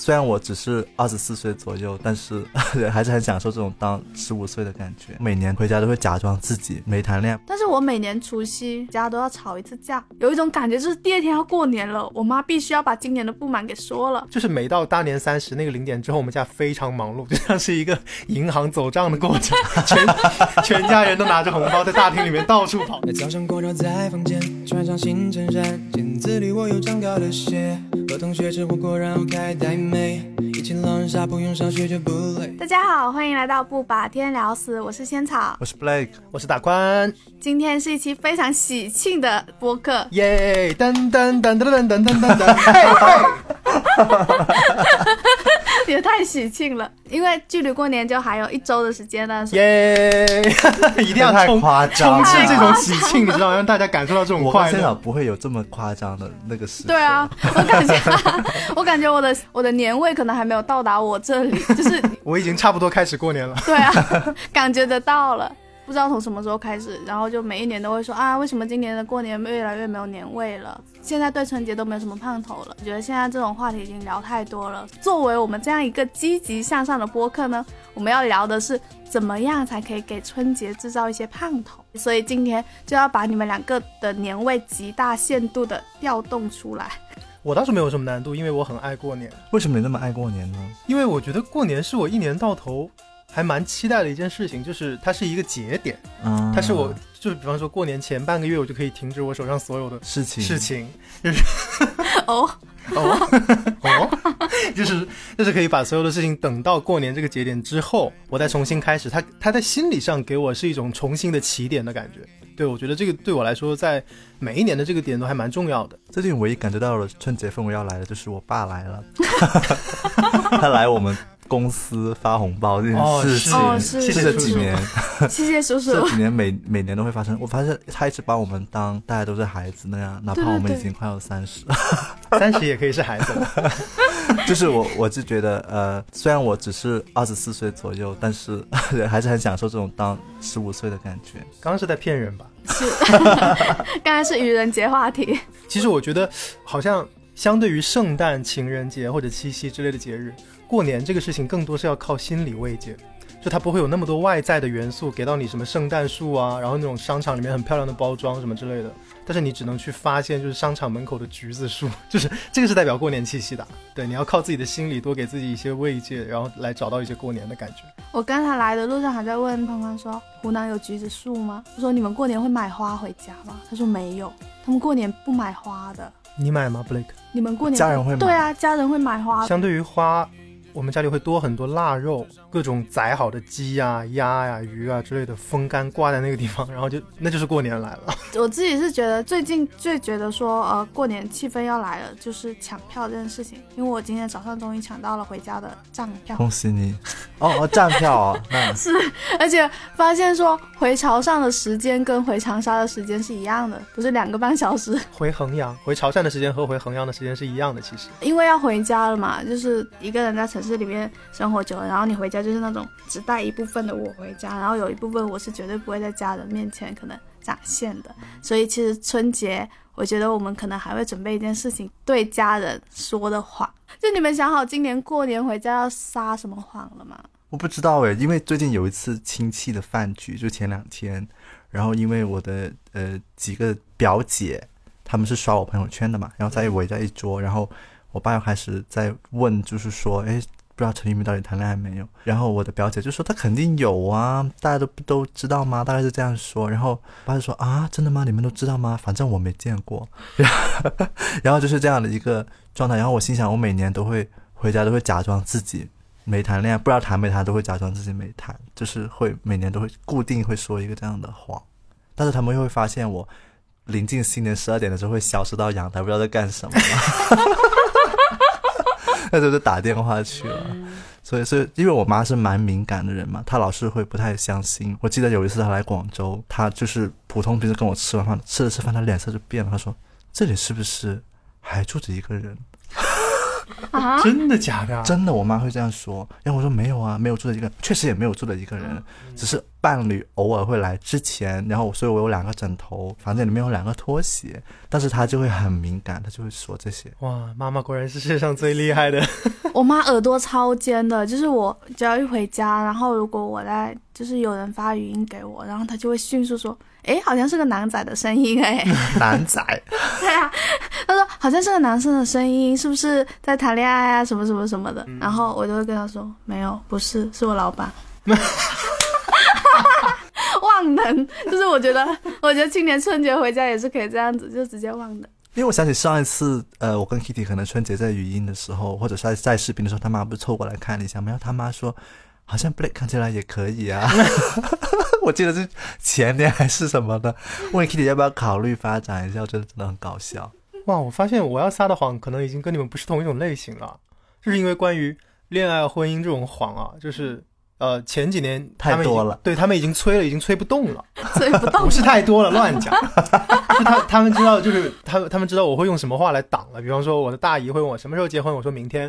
虽然我只是二十四岁左右，但是 还是很享受这种当十五岁的感觉。每年回家都会假装自己没谈恋爱，但是我每年除夕家都要吵一次架，有一种感觉就是第二天要过年了，我妈必须要把今年的不满给说了。就是每到大年三十那个零点之后，我们家非常忙碌，就像是一个银行走账的过程，全 全家人都拿着红包在大厅里面到处跑。早上光照在房间，穿上新衬衫，子里我又长高了些。和同学吃火锅，然后开台妹，大家好，欢迎来到不把天聊死，我是仙草，我是 Blake，我是大宽。今天是一期非常喜庆的播客，耶！噔噔噔噔噔噔噔噔，嘿嘿。也太喜庆了，因为距离过年就还有一周的时间了。耶！一定要太夸张，充斥这种喜庆，你知道，让大家感受到这种快乐。不会有这么夸张的那个时。对啊，我感觉，我感觉我的我的年味可能还没有到达我这里，就是我已经差不多开始过年了。对啊，感觉得到了。不知道从什么时候开始，然后就每一年都会说啊，为什么今年的过年越来越没有年味了？现在对春节都没有什么盼头了。我觉得现在这种话题已经聊太多了。作为我们这样一个积极向上的播客呢，我们要聊的是怎么样才可以给春节制造一些盼头。所以今天就要把你们两个的年味极大限度的调动出来。我倒是没有什么难度，因为我很爱过年。为什么你那么爱过年呢？因为我觉得过年是我一年到头。还蛮期待的一件事情，就是它是一个节点，它是我，就是比方说过年前半个月，我就可以停止我手上所有的事情，事情，就是哦 哦哦，就是就是可以把所有的事情等到过年这个节点之后，我再重新开始。他他在心理上给我是一种重新的起点的感觉。对我觉得这个对我来说，在每一年的这个点都还蛮重要的。最近唯一感觉到了春节氛围要来的就是我爸来了，他来我们。公司发红包这件事情，谢谢几年，谢谢叔叔。这几年每每年都会发生。我发现他一直把我们当大家都是孩子那样，哪怕我们已经快要三十，三十也可以是孩子。就是我，我就觉得，呃，虽然我只是二十四岁左右，但是 还是很享受这种当十五岁的感觉。刚刚是在骗人吧？是，刚才是愚人节话题。其实我觉得，好像相对于圣诞、情人节或者七夕之类的节日。过年这个事情更多是要靠心理慰藉，就它不会有那么多外在的元素给到你，什么圣诞树啊，然后那种商场里面很漂亮的包装什么之类的，但是你只能去发现，就是商场门口的橘子树，就是这个是代表过年气息的。对，你要靠自己的心理多给自己一些慰藉，然后来找到一些过年的感觉。我刚才来的路上还在问胖胖说，湖南有橘子树吗？我说你们过年会买花回家吗？他说没有，他们过年不买花的。你买吗，Blake？你们过年家人会买？对啊，家人会买花。相对于花。我们家里会多很多腊肉，各种宰好的鸡呀、鸭呀、鱼啊之类的风干挂在那个地方，然后就那就是过年来了。我自己是觉得最近最觉得说呃过年气氛要来了，就是抢票这件事情。因为我今天早上终于抢到了回家的站票，恭喜你！哦哦，站票啊，是，而且发现说回潮汕的时间跟回长沙的时间是一样的，不是两个半小时。回衡阳、回潮汕的时间和回衡阳的时间是一样的，其实。因为要回家了嘛，就是一个人在城。城市里面生活久了，然后你回家就是那种只带一部分的我回家，然后有一部分我是绝对不会在家人面前可能展现的。所以其实春节，我觉得我们可能还会准备一件事情，对家人说的话。就你们想好今年过年回家要撒什么谎了吗？我不知道诶，因为最近有一次亲戚的饭局，就前两天，然后因为我的呃几个表姐，他们是刷我朋友圈的嘛，然后在围在一桌，然后。我爸又开始在问，就是说，哎，不知道陈玉明到底谈恋爱没有？然后我的表姐就说他肯定有啊，大家都不都知道吗？大概是这样说。然后我爸就说啊，真的吗？你们都知道吗？反正我没见过。然后就是这样的一个状态。然后我心想，我每年都会回家，都会假装自己没谈恋爱，不知道谈没谈，都会假装自己没谈，就是会每年都会固定会说一个这样的谎。但是他们又会发现我临近新年十二点的时候会消失到阳台，不知道在干什么。那就是打电话去了，所以，所以，因为我妈是蛮敏感的人嘛，她老是会不太相信。我记得有一次她来广州，她就是普通平时跟我吃完饭，吃着吃饭，她脸色就变了。她说：“这里是不是还住着一个人？” 啊，真的假的？真的，我妈会这样说。然后我说没有啊，没有住的一个，确实也没有住的一个人，只是伴侣偶尔会来之前，然后所以我有两个枕头，房间里面有两个拖鞋，但是她就会很敏感，她就会说这些。哇，妈妈果然是世界上最厉害的。我妈耳朵超尖的，就是我只要一回家，然后如果我在就是有人发语音给我，然后她就会迅速说，诶，好像是个男仔的声音哎。男仔，对啊，他说好像是个男生的声音，是不是在谈恋爱啊什么什么什么的？然后我就会跟他说没有，不是，是我老板。忘能，就是我觉得，我觉得今年春节回家也是可以这样子，就直接忘的。因为我想起上一次，呃，我跟 Kitty 可能春节在语音的时候，或者是在在视频的时候，他妈不是凑过来看了一下吗？然后他妈说，好像 Blake 看起来也可以啊。我记得是前年还是什么的，问 Kitty 要不要考虑发展一下，我觉得真的很搞笑。哇，我发现我要撒的谎可能已经跟你们不是同一种类型了，就是因为关于恋爱、婚姻这种谎啊，就是呃前几年太多了对他们已经催了，已经催不动了。催不动不。是太多了，乱讲。是他他们知道，就是他们他们知道我会用什么话来挡了。比方说，我的大姨会问我什么时候结婚，我说明天；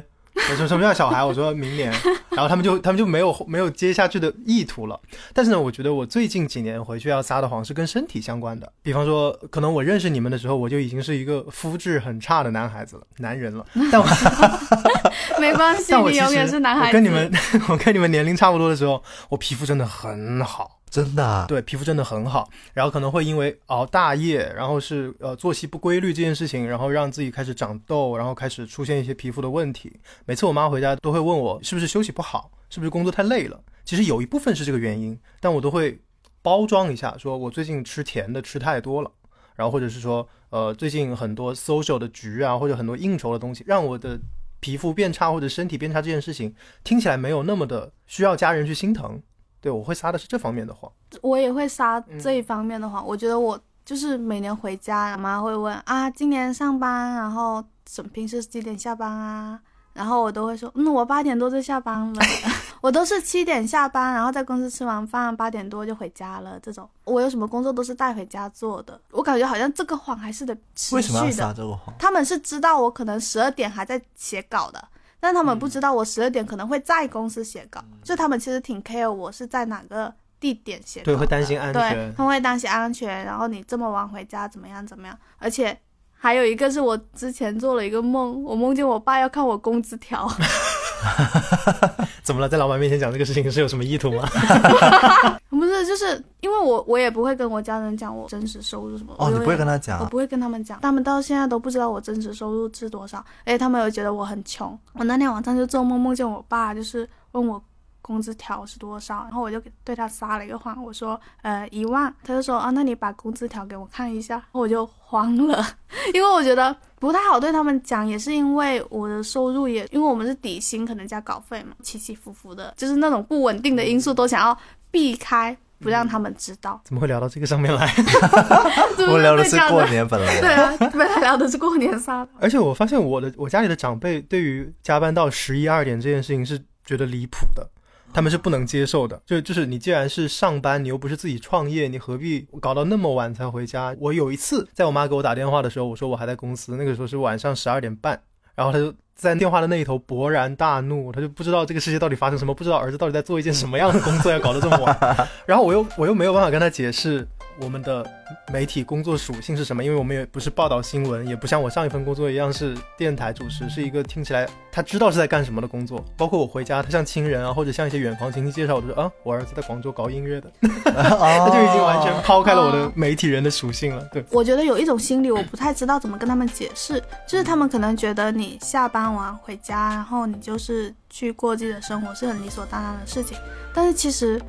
我说什么叫小孩，我说明年。然后他们就他们就没有没有接下去的意图了。但是呢，我觉得我最近几年回去要撒的谎是跟身体相关的。比方说，可能我认识你们的时候，我就已经是一个肤质很差的男孩子了，男人了。但我 没关系，你永远是男孩子。我跟你们 我跟你们年龄差不多的时候，我皮肤真的很好。真的啊，对，皮肤真的很好，然后可能会因为熬大夜，然后是呃作息不规律这件事情，然后让自己开始长痘，然后开始出现一些皮肤的问题。每次我妈回家都会问我是不是休息不好，是不是工作太累了。其实有一部分是这个原因，但我都会包装一下，说我最近吃甜的吃太多了，然后或者是说呃最近很多 social 的局啊，或者很多应酬的东西，让我的皮肤变差或者身体变差这件事情听起来没有那么的需要家人去心疼。对，我会撒的是这方面的谎。我也会撒这一方面的谎。我觉得我就是每年回家，我妈会问啊，今年上班，然后什平时几点下班啊？然后我都会说，嗯，我八点多就下班了。我都是七点下班，然后在公司吃完饭，八点多就回家了。这种我有什么工作都是带回家做的。我感觉好像这个谎还是得持为什么要续的。撒这个谎？他们是知道我可能十二点还在写稿的，但他们不知道我十二点可能会在公司写稿，就他们其实挺 care 我是在哪个地点写稿对，会担心安全对，。他们会担心安全，然后你这么晚回家怎么样怎么样，而且。还有一个是我之前做了一个梦，我梦见我爸要看我工资条，怎么了？在老板面前讲这个事情是有什么意图吗？不是，就是因为我我也不会跟我家人讲我真实收入什么，哦，你不会跟他讲啊？我不会跟他们讲，他们到现在都不知道我真实收入是多少，而且他们又觉得我很穷。我那天晚上就做梦，梦见我爸就是问我工资条是多少，然后我就对他撒了一个谎，我说呃一万，他就说啊，那你把工资条给我看一下，我就慌了，因为我觉得不太好对他们讲，也是因为我的收入也，因为我们是底薪可能加稿费嘛，起起伏伏的，就是那种不稳定的因素都想要避开，不让他们知道。怎么会聊到这个上面来？是不我聊的是过年本来。对啊，本来聊的是过年撒的。而且我发现我的我家里的长辈对于加班到十一二点这件事情是觉得离谱的，他们是不能接受的。就就是你既然是上班，你又不是自己创业，你何必搞到那么晚才回家？我有一次在我妈给我打电话的时候，我说我还在公司，那个时候是晚上十二点半，然后她就。在电话的那一头勃然大怒，她就不知道这个世界到底发生什么，不知道儿子到底在做一件什么样的工作，要搞得这么晚。然后我又我又没有办法跟她解释我们的媒体工作属性是什么，因为我们也不是报道新闻，也不像我上一份工作一样是电台主持，是一个听起来他知道是在干什么的工作。包括我回家，他像亲人啊，或者像一些远房亲戚介绍，我就说啊，我儿子在广州搞音乐的，他就已经完全抛开了我的媒体人的属性了。对，我觉得有一种心理，我不太知道怎么跟他们解释，就是他们可能觉得你下班完回家，然后你就是去过自己的生活是很理所当然的事情，但是其实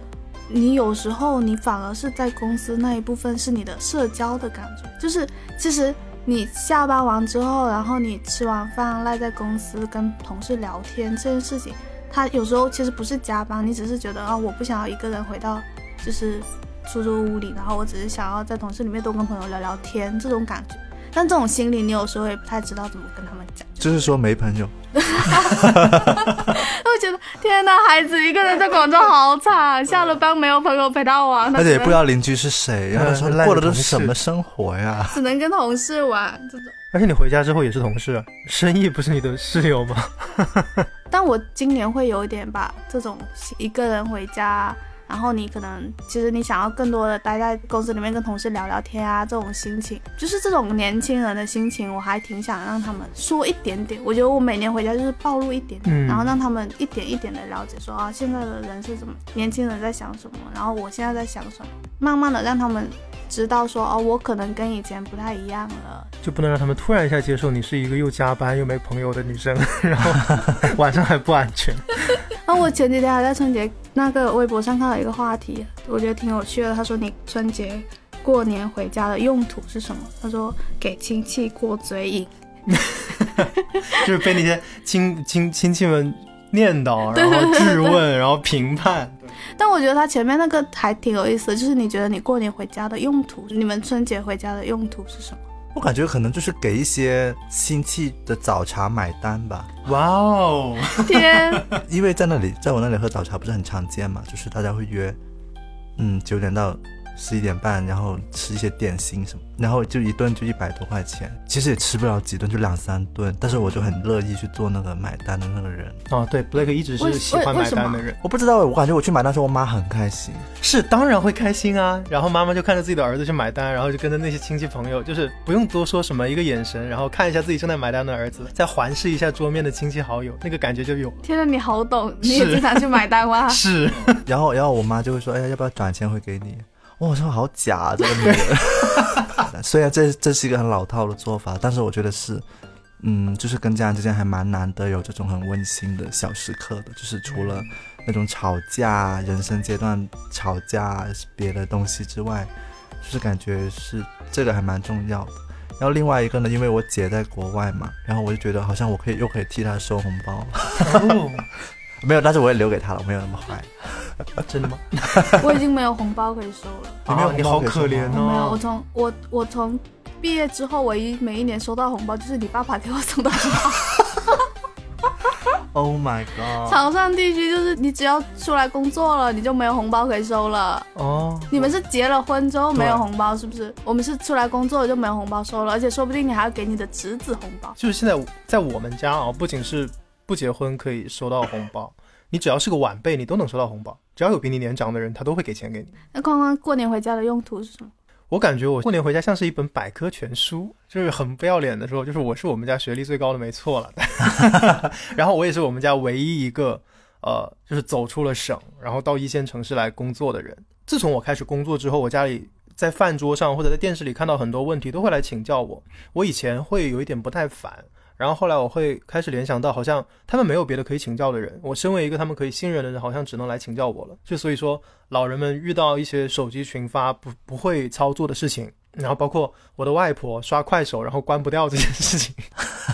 你有时候你反而是在公司那一部分是你的社交的感觉，就是其实你下班完之后，然后你吃完饭赖在公司跟同事聊天这件事情，他有时候其实不是加班，你只是觉得啊，我不想要一个人回到就是出租屋里，然后我只是想要在同事里面多跟朋友聊聊天这种感觉。但这种心理，你有时候也不太知道怎么跟他们讲，就是说没朋友，会觉得天哪，孩子一个人在广州好惨，下了班没有朋友陪他玩，而且也不知道邻居是谁，然后说嗯过的都是什么生活呀？只能跟同事玩这种。而且你回家之后也是同事，啊生意不是你的室友吗？但我今年会有一点把这种一个人回家，然后你可能其实你想要更多的待在公司里面跟同事聊聊天啊，这种心情，就是这种年轻人的心情，我还挺想让他们说一点点。我觉得我每年回家就是暴露一点点，嗯然后让他们一点一点的了解说啊，现在的人是怎么，年轻人在想什么，然后我现在在想什么，慢慢的让他们知道说哦，我可能跟以前不太一样了。就不能让他们突然一下接受你是一个又加班又没朋友的女生，然后 晚上还不安全。那 我前几天还在春节那个微博上看到一个话题，我觉得挺有趣的。他说你春节过年回家的用途是什么？他说给亲戚过嘴瘾。就是被那些亲亲亲戚们念叨，然后质问，然后评判。但我觉得他前面那个还挺有意思的，就是你觉得你过年回家的用途，你们春节回家的用途是什么？我感觉可能就是给一些亲戚的早茶买单吧，哇哦，天，因为在那里，在我那里喝早茶不是很常见嘛，就是大家会约，嗯，九点到十一点半，然后吃一些点心什么，然后就一顿就一百多块钱，其实也吃不了几顿，就两三顿，但是我就很乐意去做那个买单的那个人。哦，对，Blake 一直是喜欢买单的人，我不知道欸，我感觉我去买单的时候，我妈很开心。是当然会开心啊。然后妈妈就看着自己的儿子去买单，然后就跟着那些亲戚朋友，就是不用多说什么，一个眼神，然后看一下自己正在买单的儿子，再环视一下桌面的亲戚好友，那个感觉就有。天呐，你好懂，你也经常去买单吗？是，然后，然后我妈就会说：“哎呀，要不要转钱回给你？”哇，我说好假、啊，这个女人。虽然这这是一个很老套的做法，但是我觉得是，嗯，就是跟家人之间还蛮难得有这种很温馨的小时刻的，就是除了那种吵架、人生阶段吵架别的东西之外，就是感觉是这个还蛮重要的。然后另外一个呢，因为我姐在国外嘛，然后我就觉得好像我可以又可以替她收红包，哦，没有，但是我也留给他了，我没有那么坏。真的吗？我已经没有红包可以收了。你没有，啊你好可怜哦没有，我哦。从我我从毕业之后，唯一每一年收到红包就是你爸爸给我送的红包。Oh my god！潮汕地区就是你只要出来工作了，你就没有红包可以收了。哦，你们是结了婚之后没有对红包，是不是？我们是出来工作了就没有红包收了，而且说不定你还要给你的侄子红包。就是现在在我们家啊，不仅是不结婚可以收到红包，你只要是个晚辈，你都能收到红包。只要有比你年长的人，他都会给钱给你。那框框过年回家的用途是什么？我感觉我过年回家像是一本百科全书，就是很不要脸的说，就是我是我们家学历最高的，没错了。然后我也是我们家唯一一个呃，就是走出了省，然后到一线城市来工作的人。自从我开始工作之后，我家里在饭桌上或者在电视里看到很多问题，都会来请教我。我以前会有一点不太烦，然后后来我会开始联想到，好像他们没有别的可以请教的人，我身为一个他们可以信任的人，好像只能来请教我了。就所以说，老人们遇到一些手机群发不不会操作的事情，然后包括我的外婆刷快手然后关不掉这件事情，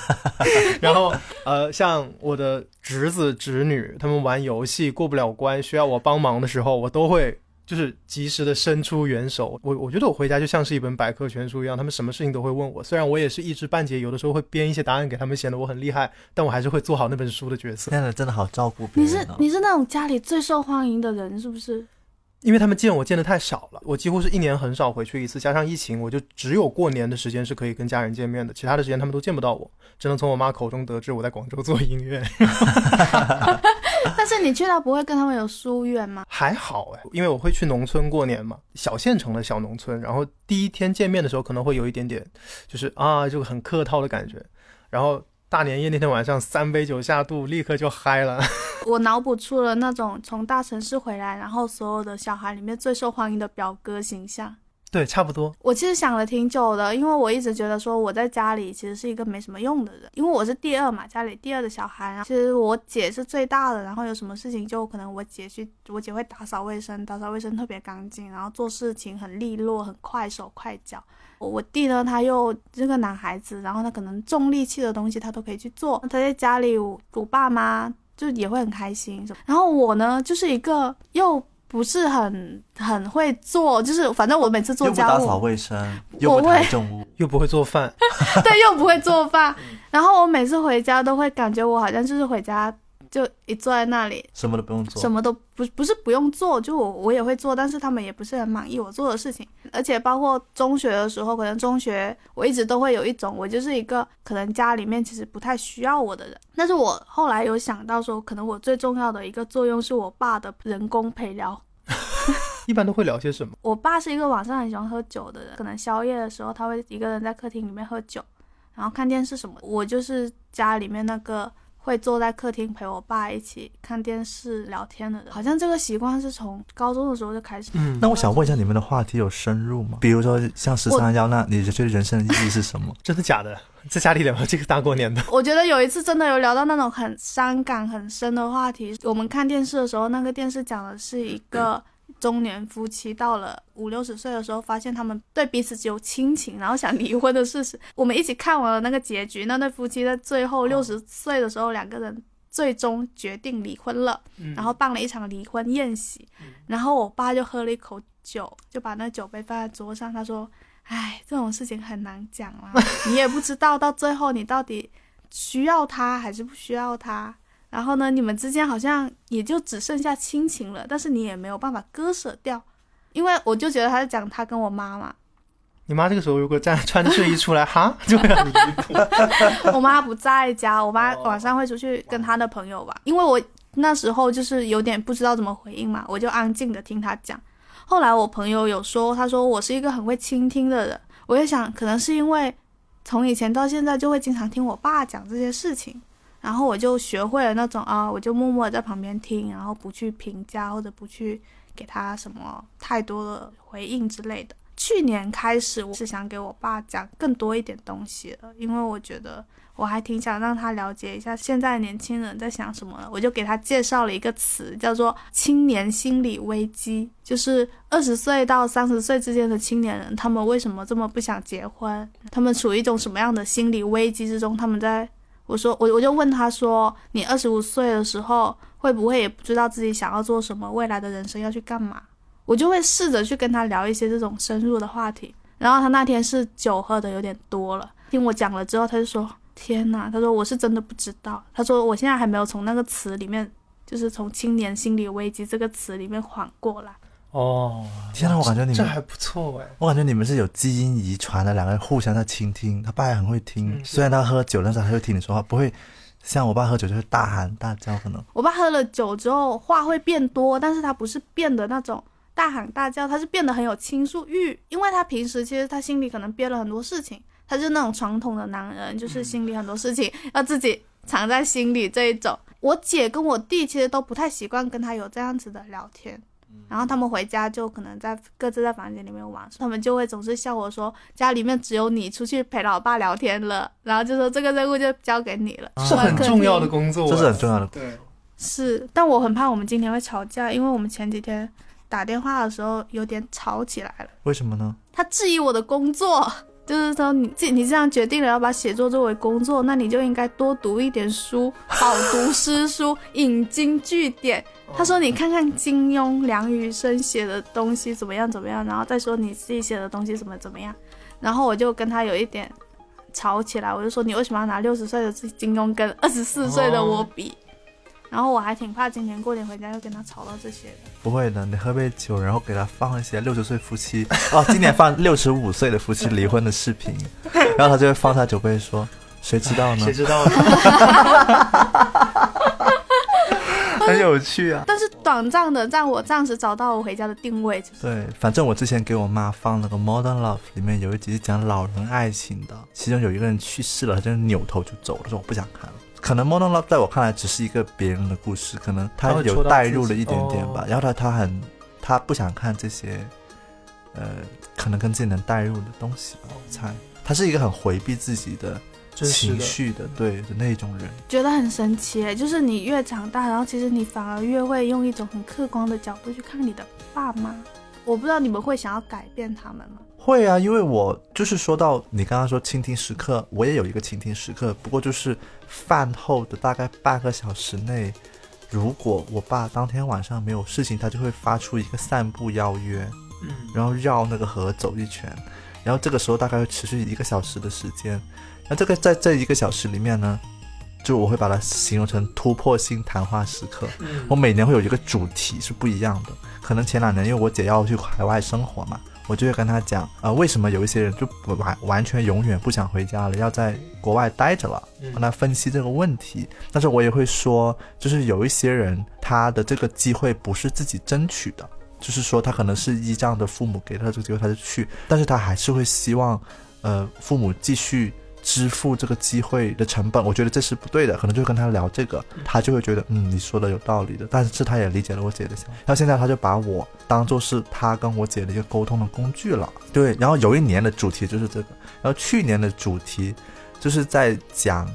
然后呃，像我的侄子侄女他们玩游戏过不了关，需要我帮忙的时候，我都会。就是及时的伸出援手，我我觉得我回家就像是一本百科全书一样，他们什么事情都会问我。虽然我也是一知半解，有的时候会编一些答案给他们，显得我很厉害，但我还是会做好那本书的角色。现在真的好照顾别人你是。你是那种家里最受欢迎的人，是不是？因为他们见我见的太少了，我几乎是一年很少回去一次，加上疫情，我就只有过年的时间是可以跟家人见面的，其他的时间他们都见不到我，只能从我妈口中得知我在广州做音乐。但是你去到不会跟他们有疏远吗？还好哎，因为我会去农村过年嘛，小县城的小农村，然后第一天见面的时候可能会有一点点，就是啊，就很客套的感觉，然后大年夜那天晚上三杯酒下肚，立刻就嗨了。我脑补出了那种从大城市回来，然后所有的小孩里面最受欢迎的表哥形象。对，差不多。我其实想了挺久的，因为我一直觉得说我在家里其实是一个没什么用的人，因为我是第二嘛，家里第二的小孩。然后其实我姐是最大的，然后有什么事情就可能我姐去，我姐会打扫卫生，打扫卫生特别干净，然后做事情很利落，很快手快脚。我我弟呢，他又是个男孩子，然后他可能重力气的东西他都可以去做。他在家里，我爸妈就也会很开心。然后我呢，就是一个又不是很很会做，就是反正我每次做家务又不打扫卫生，不抬会重物，又不会做饭，对，又不会做饭。然后我每次回家都会感觉我好像就是回家就一坐在那里，什么都不用做。什么都不不是不用做，就我我也会做，但是他们也不是很满意我做的事情。而且包括中学的时候，可能中学我一直都会有一种我就是一个可能家里面其实不太需要我的人。但是我后来有想到说，可能我最重要的一个作用是我爸的人工陪聊。一般都会聊些什么？我爸是一个晚上很喜欢喝酒的人，可能宵夜的时候他会一个人在客厅里面喝酒，然后看电视什么。我就是家里面那个会坐在客厅陪我爸一起看电视聊天的人，好像这个习惯是从高中的时候就开始。嗯，那我想问一下，你们的话题有深入吗？比如说像十三幺，那你觉得人生的意义是什么？真的假的？在家里聊这个大过年的，我觉得有一次真的有聊到那种很伤感、很深的话题。我们看电视的时候，那个电视讲的是一个中年夫妻到了五六十岁的时候，发现他们对彼此只有亲情，然后想离婚的事实。我们一起看完了那个结局，那对夫妻在最后六十岁的时候，两个人最终决定离婚了，然后办了一场离婚宴席。然后我爸就喝了一口酒，就把那酒杯放在桌上，他说。唉，这种事情很难讲啦，你也不知道到最后你到底需要他还是不需要他。然后呢，你们之间好像也就只剩下亲情了，但是你也没有办法割舍掉，因为我就觉得他在讲他跟我妈妈。你妈这个时候如果站穿着睡衣出来，哈，就会很离谱。我妈不在家，我妈晚上会出去跟她的朋友玩，因为我那时候就是有点不知道怎么回应嘛，我就安静的听她讲。后来我朋友有说，他说我是一个很会倾听的人。我也想，可能是因为从以前到现在就会经常听我爸讲这些事情，然后我就学会了那种啊，我就默默在旁边听，然后不去评价或者不去给他什么太多的回应之类的。去年开始，我是想给我爸讲更多一点东西了，因为我觉得。我还挺想让他了解一下现在年轻人在想什么的，我就给他介绍了一个词，叫做“青年心理危机”，就是二十岁到三十岁之间的青年人，他们为什么这么不想结婚？他们处于一种什么样的心理危机之中？他们在我说我我就问他说：“你二十五岁的时候会不会也不知道自己想要做什么，未来的人生要去干嘛？”我就会试着去跟他聊一些这种深入的话题。然后他那天是酒喝的有点多了，听我讲了之后，他就说。天呐，他说我是真的不知道。他说我现在还没有从那个词里面，就是从青年心理危机这个词里面缓过来。哦，天呐，我感觉你们这还不错哎。我感觉你们是有基因遗传的，两个人互相在倾听。他爸也很会听，虽然他喝酒，但是他会听你说话，不会像我爸喝酒就会大喊大叫。可能我爸喝了酒之后话会变多，但是他不是变得那种大喊大叫，他是变得很有倾诉欲，因为他平时其实他心里可能憋了很多事情。他是那种传统的男人，就是心里很多事情要自己藏在心里这一种。我姐跟我弟其实都不太习惯跟他有这样子的聊天，然后他们回家就可能在各自在房间里面玩，他们就会总是笑我说家里面只有你出去陪老爸聊天了，然后就说这个任务就交给你了，是很重要的工作，这是很重要的。对，是，但我很怕我们今天会吵架，因为我们前几天打电话的时候有点吵起来了。为什么呢？他质疑我的工作。就是说，你自你这样决定了要把写作作为工作，那你就应该多读一点书，饱读诗书，引经据典。他说，你看看金庸、梁羽生写的东西怎么样怎么样，然后再说你自己写的东西怎么怎么样。然后我就跟他有一点吵起来，我就说，你为什么要拿六十岁的金庸跟二十四岁的我比？然后我还挺怕今年过年回家又跟他吵到这些的。不会的，你喝杯酒，然后给他放一些六十岁夫妻 哦，今年放六十五岁的夫妻离婚的视频，然后他就会放下酒杯说：“谁知道呢？谁知道呢？” 很有趣啊。但是短暂的让我暂时找到我回家的定位。对，反正我之前给我妈放了个《Modern Love》，里面有一集是讲老人爱情的，其中有一个人去世了，他就扭头就走了，说我不想看了。可能《Modern Love》在我看来只是一个别人的故事，可能他有带入了一点点吧。然后他他很他不想看这些，呃，可能跟自己能带入的东西吧。我猜他是一个很回避自己的情绪的，对的那种人。觉得很神奇，就是你越长大，然后其实你反而越会用一种很客观的角度去看你的爸妈。我不知道你们会想要改变他们吗？会啊，因为我就是说到你刚刚说倾听时刻，我也有一个倾听时刻，不过就是饭后的大概半个小时内，如果我爸当天晚上没有事情，他就会发出一个散步邀约，嗯，然后绕那个河走一圈，然后这个时候大概会持续一个小时的时间，那这个在这一个小时里面呢，就我会把它形容成突破性谈话时刻，我每年会有一个主题是不一样的，可能前两年因为我姐要去海外生活嘛。我就会跟他讲，呃，为什么有一些人就不完完全永远不想回家了，要在国外待着了，帮他分析这个问题。但是我也会说，就是有一些人他的这个机会不是自己争取的，就是说他可能是依仗着父母给他这个机会，他就去，但是他还是会希望，呃，父母继续支付这个机会的成本。我觉得这是不对的，可能就跟他聊这个，他就会觉得，嗯，你说的有道理的。但是他也理解了我姐的想法，然后现在他就把我当做是他跟我姐的一个沟通的工具了。对，然后有一年的主题就是这个，然后去年的主题就是在讲。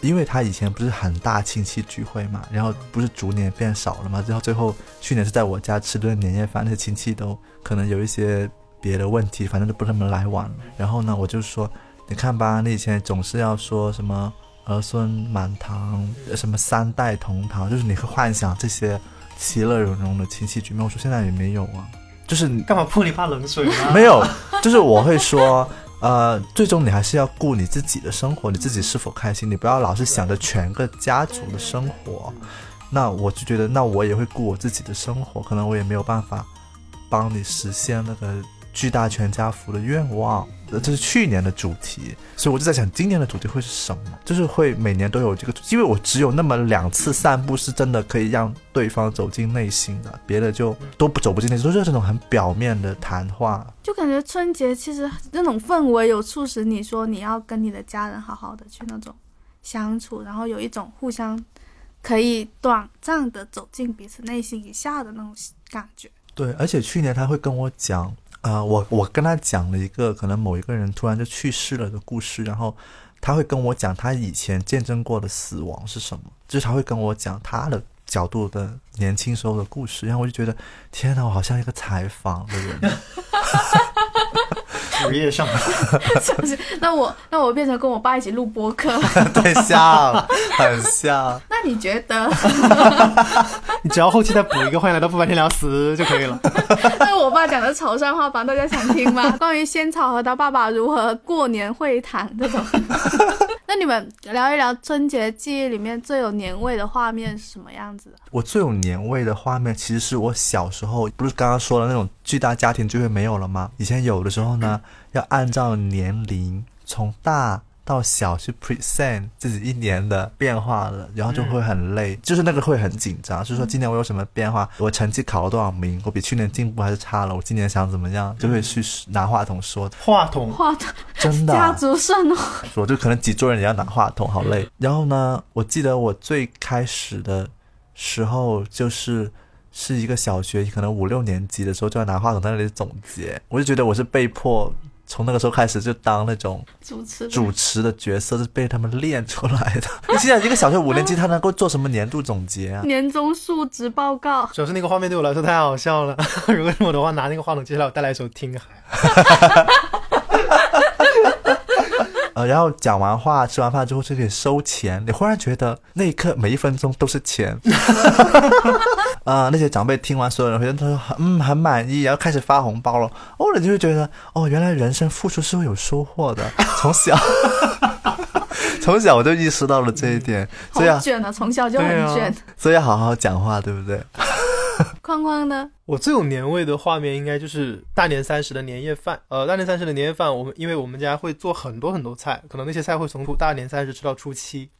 因为他以前不是很大亲戚聚会嘛，然后不是逐年变少了嘛，然后最后去年是在我家吃顿年夜饭，那些亲戚都可能有一些别的问题，反正就不那么来往。然后呢，我就说，你看吧，你以前总是要说什么儿孙满堂，什么三代同堂，就是你会幻想这些其乐融融的亲戚局面。我说现在也没有啊，就是干嘛泼你怕冷水吗？没有，就是我会说。呃，最终你还是要顾你自己的生活，你自己是否开心，你不要老是想着全个家族的生活。那我就觉得，那我也会顾我自己的生活，可能我也没有办法帮你实现那个。巨大全家福的愿望，这是去年的主题，所以我就在想，今年的主题会是什么？就是会每年都有这个，因为我只有那么两次散步是真的可以让对方走进内心的，别的就都不走不进内心，都是这种很表面的谈话。就感觉春节其实那种氛围有促使你说你要跟你的家人好好的去那种相处，然后有一种互相可以短暂的走进彼此内心一下的那种感觉。对，而且去年他会跟我讲。啊，我我跟他讲了一个可能某一个人突然就去世了的故事，然后他会跟我讲他以前见证过的死亡是什么，就是他会跟我讲他的角度的年轻时候的故事，然后我就觉得天哪，我好像一个采访的人。职业上，那我那我变成跟我爸一起录播客，对，像，很像。那你觉得？你只要后期再补一个“欢迎来到不白天聊死”就可以了。我爸讲的潮汕话，帮大家想听吗？关于仙草和他爸爸如何过年会谈这种。那你们聊一聊春节记忆里面最有年味的画面是什么样子的？我最有年味的画面，其实是我小时候，不是刚刚说的那种巨大家庭聚会没有了吗？以前有的时候呢。要按照年龄从大到小去 present 自己一年的变化了，然后就会很累，就是那个会很紧张，就是说今年我有什么变化，我成绩考了多少名，我比去年进步还是差了，我今年想怎么样，就会去拿话筒说。话筒，话筒，真的。家族盛哦。我就可能几桌人也要拿话筒，好累。然后呢，我记得我最开始的时候就是是一个小学，可能五六年级的时候就要拿话筒在那里总结，我就觉得我是被迫。从那个时候开始就当那种主持主持的角色是被他们练出来的。你现在一个小学五年级，他能够做什么年度总结啊？年终述职报告。主要是那个画面对我来说太好笑了。如果是我的话，拿那个话筒接下来我带来一首《听海》。呃，然后讲完话，吃完饭之后就可以收钱。你忽然觉得那一刻每一分钟都是钱。啊，那些长辈听完，所有人回他说嗯很满意，然后开始发红包了。哦，你就会觉得哦，原来人生付出是会有收获的。从小，从小我就意识到了这一点。好卷啊，从小就很卷。所以要好好讲话，对不对？框框呢？我最有年味的画面应该就是大年三十的年夜饭。呃，大年三十的年夜饭，我们因为我们家会做很多很多菜，可能那些菜会从大年三十吃到初七，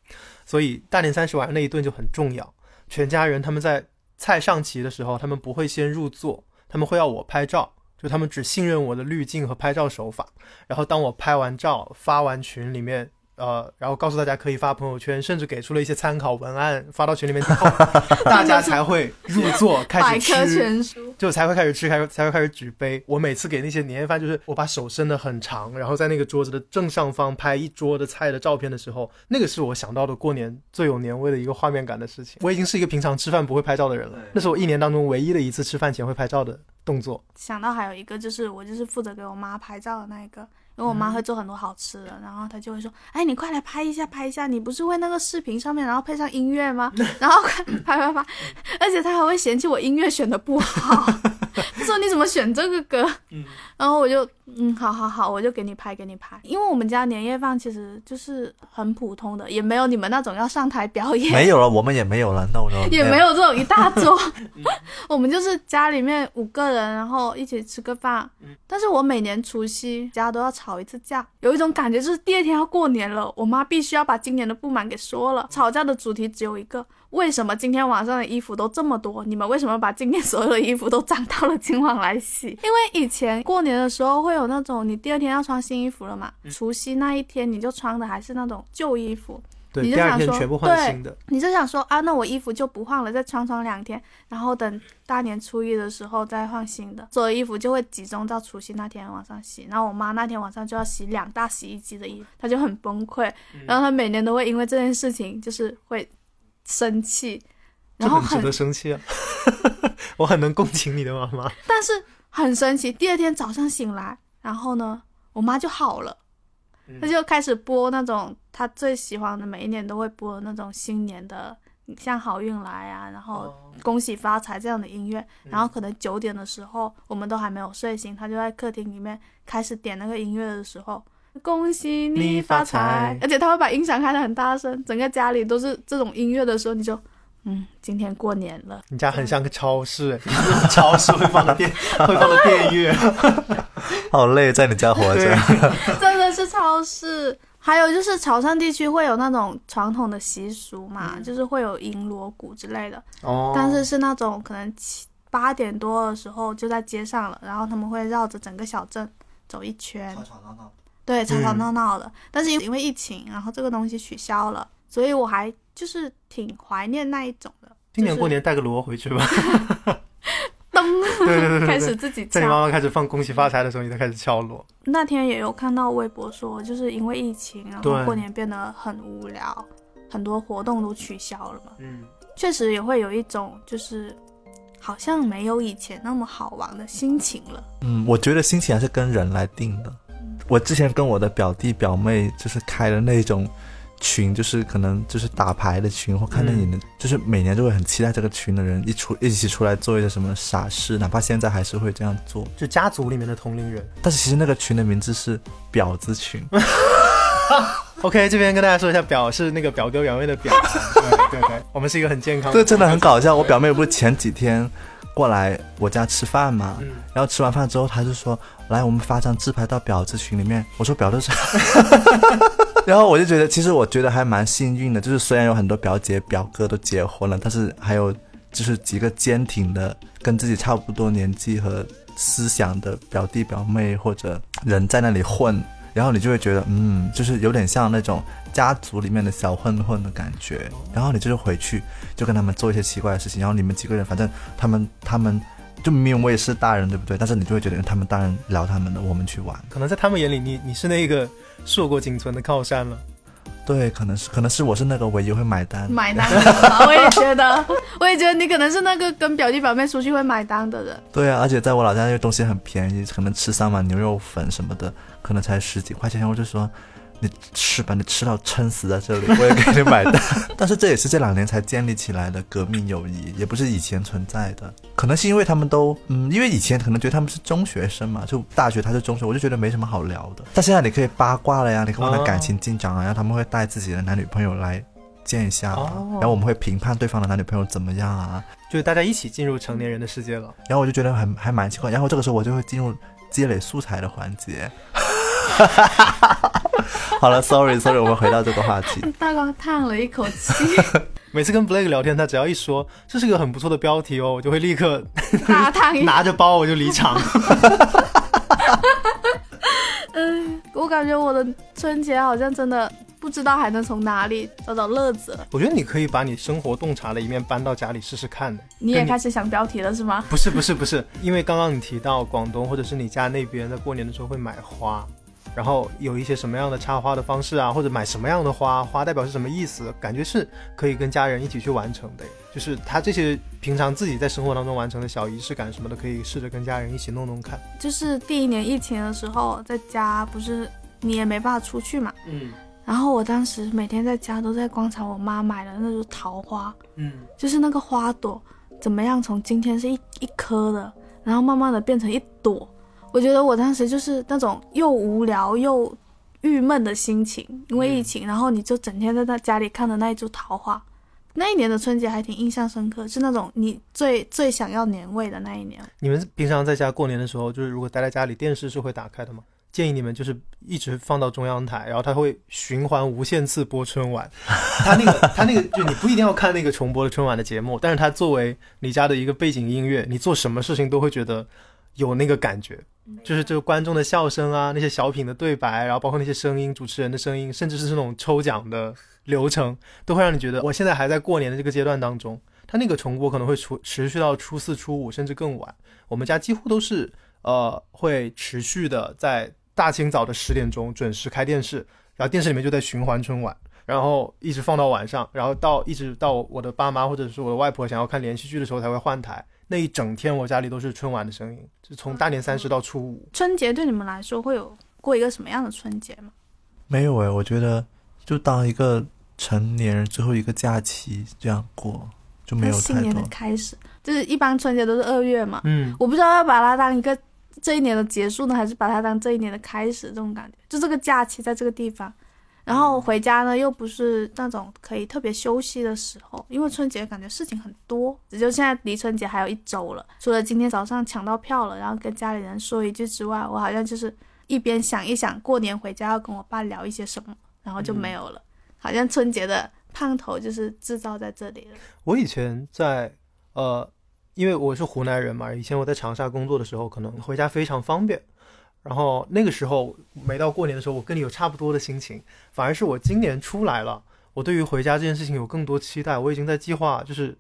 所以大年三十晚上那一顿就很重要。全家人他们在菜上齐的时候，他们不会先入座，他们会要我拍照，就他们只信任我的滤镜和拍照手法。然后当我拍完照发完群里面。呃，然后告诉大家可以发朋友圈，甚至给出了一些参考文案发到群里面之后，大家才会入座开始吃，就才会开始吃，开始才会开始举杯。我每次给那些年夜饭，就是我把手伸得很长，然后在那个桌子的正上方拍一桌的菜的照片的时候，那个是我想到的过年最有年味的一个画面感的事情。我已经是一个平常吃饭不会拍照的人了，那是我一年当中唯一的一次吃饭前会拍照的动作。想到还有一个就是我就是负责给我妈拍照的那一个。因为我妈会做很多好吃的，然后她就会说：“哎，你快来拍一下，拍一下！你不是会那个视频上面，然后配上音乐吗？然后快拍拍拍！而且她还会嫌弃我音乐选的不好，她说你怎么选这个歌？嗯 然后我就嗯，好好好，我就给你拍，给你拍。因为我们家年夜饭其实就是很普通的，也没有你们那种要上台表演。没有了，我们也没有了，那我 也没有这种 一大桌。我们就是家里面五个人，然后一起吃个饭。但是我每年除夕家都要吵一次架，有一种感觉就是第二天要过年了，我妈必须要把今年的不满给说了。吵架的主题只有一个。为什么今天晚上的衣服都这么多？你们为什么把今天所有的衣服都攒到了今晚来洗？因为以前过年的时候会有那种，你第二天要穿新衣服了嘛，除夕那一天你就穿的还是那种旧衣服，你就想说全部换对新的。你就想说啊，那我衣服就不换了，再穿穿两天，然后等大年初一的时候再换新的，所有衣服就会集中到除夕那天晚上洗。然后我妈那天晚上就要洗两大洗衣机的衣服，她就很崩溃。然后她每年都会因为这件事情就是会生气，然后很生气啊！我很能共情你的妈妈。但是很神奇，第二天早上醒来，然后呢，我妈就好了，嗯她就开始播那种她最喜欢的，每一年都会播的那种新年的，像好运来啊，然后哦恭喜发财这样的音乐。嗯然后可能九点的时候，我们都还没有睡醒，她就在客厅里面开始点那个音乐的时候。恭喜你发财！而且他会把音响开得很大声，整个家里都是这种音乐的时候，你就，嗯，今天过年了。你家很像个超市，超市会放的电 会放的电乐。好累，在你家活着。真的是超市。还有就是潮汕地区会有那种传统的习俗嘛，就是会有银锣鼓之类的，哦但是是那种可能七八点多的时候就在街上了，然后他们会绕着整个小镇走一圈，对，吵吵闹闹的。但是因为疫情，然后这个东西取消了，所以我还就是挺怀念那一种的。今年过年带个锣回去吧。噔，对对对 对开始自己在你妈。妈开始放恭喜发财的时候，你才开始敲锣。那天也有看到微博说，就是因为疫情，然后过年变得很无聊，很多活动都取消了嘛。嗯，确实也会有一种就是好像没有以前那么好玩的心情了。嗯，我觉得心情还是跟人来定的。我之前跟我的表弟表妹就是开的那种群，就是可能就是打牌的群，或看电影的，就是每年都会很期待这个群的人一出一起出来做一些什么傻事，哪怕现在还是会这样做。就家族里面的同龄人。但是其实那个群的名字是婊子群，OK，这边跟大家说一下，表是那个表哥表妹的表。对对对，我们是一个很健康。这真的很搞笑。我表妹不是前几天过来我家吃饭嘛，嗯然后吃完饭之后，她就说：“来，我们发张自拍到婊子群里面。”我说：“婊子是。”然后我就觉得，其实我觉得还蛮幸运的，就是虽然有很多表姐表哥都结婚了，但是还有就是几个坚挺的，跟自己差不多年纪和思想的表弟表妹或者人在那里混，然后你就会觉得，嗯，就是有点像那种家族里面的小混混的感觉。然后你就是回去就跟他们做一些奇怪的事情，然后你们几个人，反正他们他们就明明我也是大人，对不对？但是你就会觉得他们大人聊他们的，我们去玩。可能在他们眼里，你你是那个硕果仅存的靠山了。对，可能是可能是我是那个唯一会买单。买单的人，我也觉得，我也觉得你可能是那个跟表弟表妹出去会买单的人。对啊，而且在我老家，因为东西很便宜，可能吃三碗牛肉粉什么的，可能才十几块钱。我就说，你吃吧，你吃到撑死在这里，我也给你买单。但是这也是这两年才建立起来的革命友谊，也不是以前存在的。可能是因为他们都，嗯，因为以前可能觉得他们是中学生嘛，就大学他是中学，我就觉得没什么好聊的。但现在你可以八卦了呀，你可以问他哦感情进展啊，然后他们会带自己的男女朋友来见一下然后我们会评判对方的男女朋友怎么样啊。就是大家一起进入成年人的世界了。然后我就觉得很还蛮奇怪，然后这个时候我就会进入积累素材的环节。好了，sorry sorry，我们回到这个话题。大光叹了一口气，每次跟 Blake 聊天，他只要一说这是个很不错的标题哦，我就会立刻大叹。拿着包我就离场。嗯，我感觉我的春节好像真的不知道还能从哪里找找乐子了。我觉得你可以把你生活洞察的一面搬到家里试试看的。你也开始想标题了是吗？不是不是不是，因为刚刚你提到广东或者是你家那边在过年的时候会买花，然后有一些什么样的插花的方式啊，或者买什么样的花，花代表是什么意思，感觉是可以跟家人一起去完成的。就是他这些平常自己在生活当中完成的小仪式感什么的，可以试着跟家人一起弄弄看。就是第一年疫情的时候，在家不是你也没办法出去嘛，嗯然后我当时每天在家都在观察我妈买的那种桃花，嗯，就是那个花朵怎么样从今天是一一颗的，然后慢慢的变成一朵。我觉得我当时就是那种又无聊又郁闷的心情，因为疫情，然后你就整天在那家里看着那一株桃花。那一年的春节还挺印象深刻，是那种你最最想要年味的那一年。你们平常在家过年的时候，就是如果待在家里，电视是会打开的吗？建议你们就是一直放到中央台，然后它会循环无限次播春晚。它那个它那个就你不一定要看那个重播的春晚的节目，但是它作为你家的一个背景音乐，你做什么事情都会觉得有那个感觉。就是这个观众的笑声啊，那些小品的对白，然后包括那些声音、主持人的声音，甚至是那种抽奖的流程，都会让你觉得我现在还在过年的这个阶段当中。它那个重播可能会持持续到初四、初五，甚至更晚。我们家几乎都是呃会持续的在大清早的十点钟准时开电视，然后电视里面就在循环春晚，然后一直放到晚上，然后到一直到我的爸妈或者是我的外婆想要看连续剧的时候才会换台。那一整天我家里都是春晚的声音，就从大年三十到初五。春节对你们来说会有过一个什么样的春节吗？没有诶，我觉得就当一个成年人最后一个假期这样过，就没有太新年的。开始，就是一般春节都是二月嘛，嗯，我不知道要把它当一个这一年的结束呢，还是把它当这一年的开始，这种感觉。就这个假期在这个地方，然后回家呢又不是那种可以特别休息的时候，因为春节感觉事情很多。也就现在离春节还有一周了，除了今天早上抢到票了，然后跟家里人说一句之外，我好像就是一边想一想过年回家要跟我爸聊一些什么，然后就没有了。好像春节的胖头就是制造在这里了。我以前在呃，因为我是湖南人嘛，以前我在长沙工作的时候，可能回家非常方便。然后那个时候没到过年的时候，我跟你有差不多的心情，反而是我今年出来了，我对于回家这件事情有更多期待。我已经在计划，就是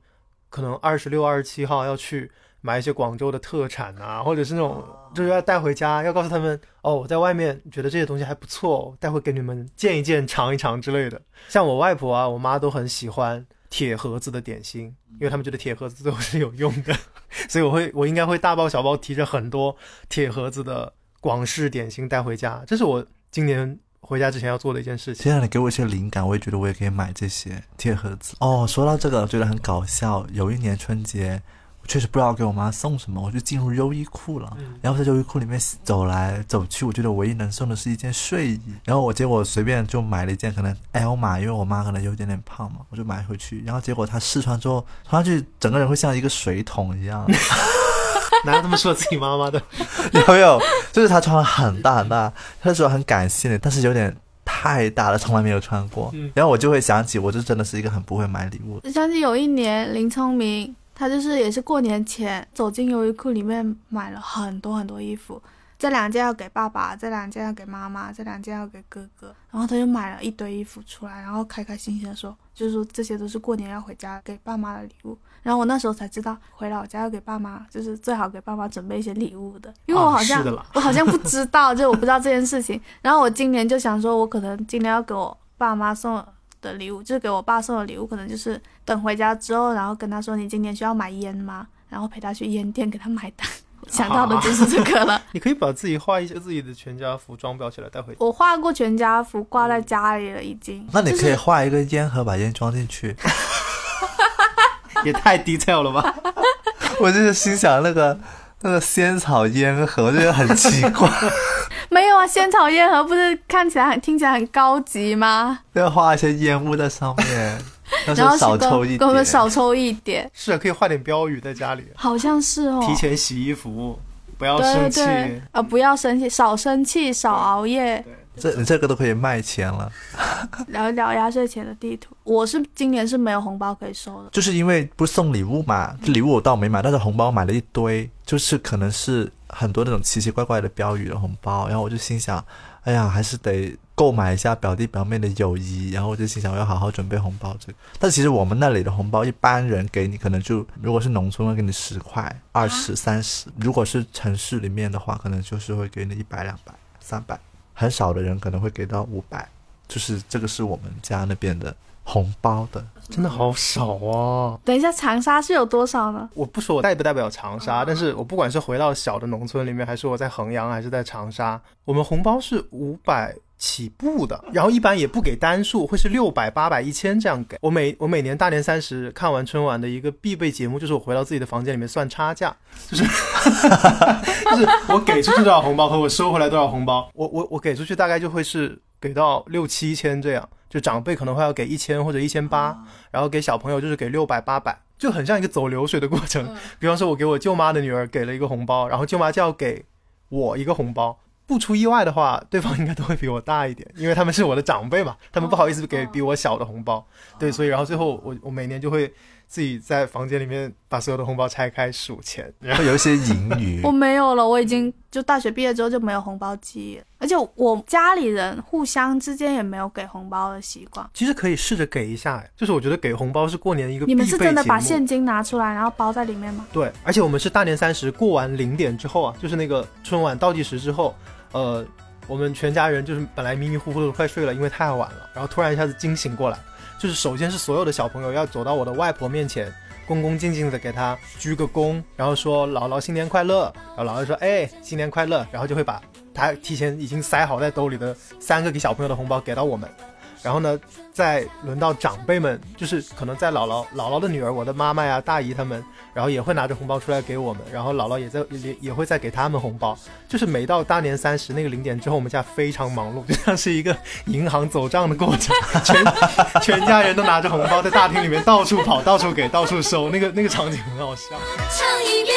可能二十六、二十七号要去买一些广州的特产啊，或者是那种就是要带回家，要告诉他们哦，我在外面觉得这些东西还不错，待会给你们见一见、尝一尝之类的。像我外婆啊、我妈都很喜欢铁盒子的点心，因为他们觉得铁盒子最后是有用的，所以我会我应该会大包小包提着很多铁盒子的广式点心带回家，这是我今年回家之前要做的一件事情。现在你给我一些灵感，我也觉得我也可以买这些铁盒子。哦，说到这个，我觉得很搞笑。有一年春节，我确实不知道给我妈送什么，我就进入优衣库了。嗯然后在优衣库里面走来走去，我觉得唯一能送的是一件睡衣。然后我结果随便就买了一件，可能 L 码，因为我妈可能有一点点胖嘛，我就买回去。然后结果她试穿之后，穿上去整个人会像一个水桶一样。哪有这么说自己妈妈的？有没有？就是她穿了很大很大，她说很感谢你，但是有点太大了，从来没有穿过。嗯然后我就会想起，我就真的是一个很不会买礼物的。想起有一年林聪明，他就是也是过年前走进优衣库里面买了很多很多衣服，这两件要给爸爸，这两件要给妈妈，这两件要给哥哥，然后他就买了一堆衣服出来，然后开开心心的说，就是说这些都是过年要回家给爸妈的礼物。然后我那时候才知道，回老家要给爸妈，就是最好给爸妈准备一些礼物的，因为我好像、我好像不知道，就我不知道这件事情。然后我今年就想说，我可能今年要给我爸妈送的礼物，就是给我爸送的礼物，可能就是等回家之后，然后跟他说你今年需要买烟吗？然后陪他去烟店给他买单。想到的就是这个了。你可以把自己画一些自己的全家福装裱起来带回去。我画过全家福，挂在家里了，已经。那你可以画一个烟盒，把烟装进去。也太 detail 了吧？我就是心想那个那个仙草烟盒，我觉得很奇怪，没有啊，仙草烟盒不是看起来很听起来很高级吗？要画一些烟雾在上面，要然后少抽一点我们。少抽一点，是啊，可以画点标语在家里，好像是哦。提前洗衣服，不要生气。对对，呃，不要生气，少生气，少熬夜，这你这个都可以卖钱了，聊一聊压岁钱的地图。我是今年是没有红包可以收的，就是因为不是送礼物嘛，礼物我倒没买，但是红包买了一堆，就是可能是很多那种奇奇怪怪的标语的红包，然后我就心想，哎呀，还是得购买一下表弟表妹的友谊，然后我就心想我要好好准备红包这个。但其实我们那里的红包，一般人给你可能就如果是农村会给你十块、二十、三十，如果是城市里面的话，可能就是会给你一百、两百、三百，很少的人可能会给到五百，就是这个是我们家那边的红包的。真的好少哦。等一下，长沙是有多少呢？我不说我代不代表长沙，但是我不管是回到小的农村里面，还是我在衡阳，还是在长沙，我们红包是五百起步的，然后一般也不给单数，会是六百、八百、一千这样给。我每我每年大年三十看完春晚的一个必备节目，就是我回到自己的房间里面算差价，就是 就是我给出去多少红包和我收回来多少红包，我我我给出去大概就会是给到六七千这样，就长辈可能会要给一千或者一千八，然后给小朋友就是给六百八百，就很像一个走流水的过程。比方说，我给我舅妈的女儿给了一个红包，然后舅妈就要给我一个红包，不出意外的话，对方应该都会比我大一点，因为他们是我的长辈嘛，他们不好意思给比我小的红包。对，所以然后最后我我每年就会自己在房间里面把所有的红包拆开数钱，然后有一些盈余 我。没有了，我已经就大学毕业之后就没有红包记，而且我家里人互相之间也没有给红包的习惯。其实可以试着给一下，哎就是我觉得给红包是过年一个你们是真的把现金拿出来，然后包在里面吗？对，而且我们是大年三十过完零点之后啊，就是那个春晚倒计时之后，呃，我们全家人就是本来迷迷糊糊的快睡了，因为太晚了，然后突然一下子惊醒过来，就是首先是所有的小朋友要走到我的外婆面前，恭恭敬敬的给她鞠个躬，然后说姥姥新年快乐，然后姥姥说哎新年快乐，然后就会把她提前已经塞好在兜里的三个给小朋友的红包给到我们。然后呢，再轮到长辈们，就是可能在姥姥姥姥的女儿，我的妈妈呀、大姨他们，然后也会拿着红包出来给我们，然后姥姥也在 也也会再给他们红包。就是每到大年三十那个零点之后，我们家非常忙碌，就像是一个银行走账的过程，全 全家人都拿着红包在大厅里面到处跑、到处给、到处收，那个那个场景很好笑。唱一遍，